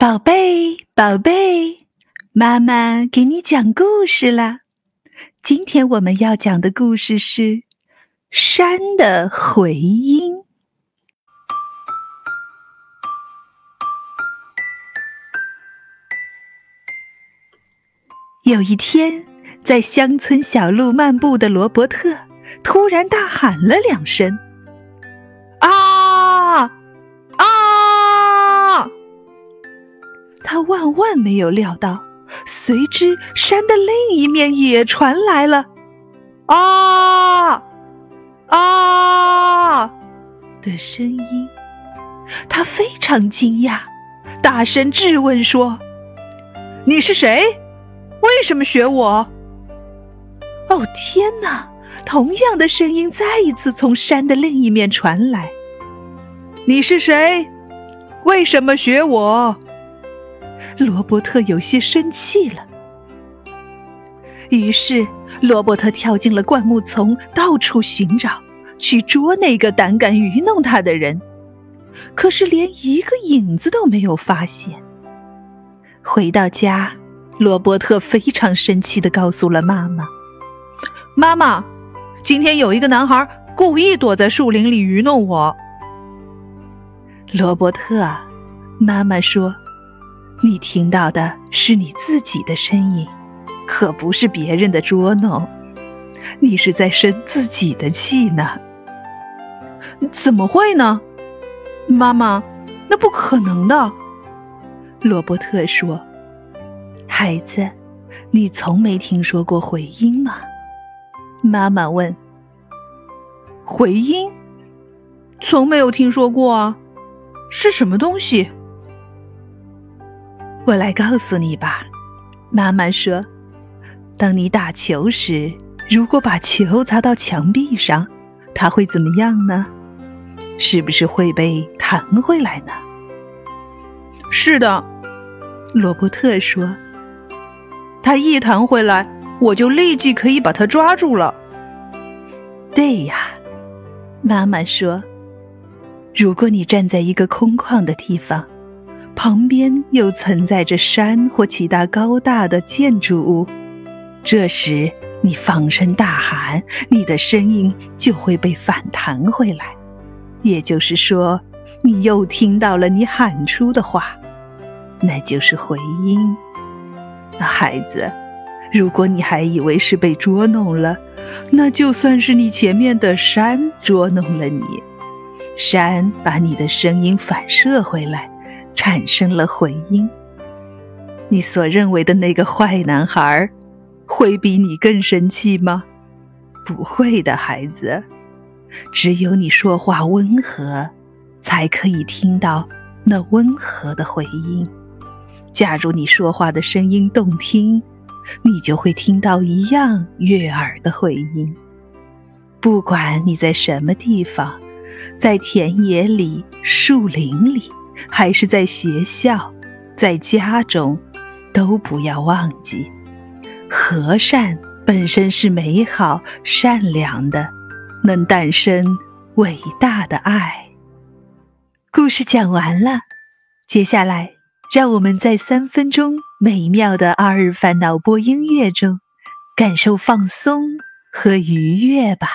宝贝，宝贝，妈妈给你讲故事啦。今天我们要讲的故事是《山的回音》。有一天，在乡村小路漫步的罗伯特突然大喊了两声：“万万没有料到，随之山的另一面也传来了“啊啊”的声音。他非常惊讶，大声质问说：“你是谁？”为什么学我？哦天哪！同样的声音再一次从山的另一面传来。你是谁？为什么学我？罗伯特有些生气了。于是，罗伯特跳进了灌木丛，到处寻找，去捉那个胆敢愚弄他的人。可是，连一个影子都没有发现。回到家。罗伯特非常生气的告诉了妈妈：“妈妈，今天有一个男孩故意躲在树林里愚弄我。”罗伯特，妈妈说：“你听到的是你自己的声音，可不是别人的捉弄。你是在生自己的气呢。”“怎么会呢？”妈妈，那不可能的。”罗伯特说。孩子，你从没听说过回音吗？妈妈问。回音？从没有听说过啊，是什么东西？我来告诉你吧。妈妈说，当你打球时，如果把球砸到墙壁上，它会怎么样呢？是不是会被弹回来呢？是的，罗伯特说。它一弹回来，我就立即可以把它抓住了。对呀，妈妈说，如果你站在一个空旷的地方，旁边又存在着山或其他高大的建筑物，这时你放声大喊，你的声音就会被反弹回来。也就是说，你又听到了你喊出的话，那就是回音。孩子，如果你还以为是被捉弄了，那就算是你前面的山捉弄了你。山把你的声音反射回来，产生了回音。你所认为的那个坏男孩，会比你更生气吗？不会的，孩子。只有你说话温和，才可以听到那温和的回音。假如你说话的声音动听，你就会听到一样悦耳的回音。不管你在什么地方，在田野里、树林里，还是在学校、在家中，都不要忘记，和善本身是美好、善良的，能诞生伟大的爱。故事讲完了，接下来。让我们在三分钟美妙的阿尔法脑波音乐中，感受放松和愉悦吧。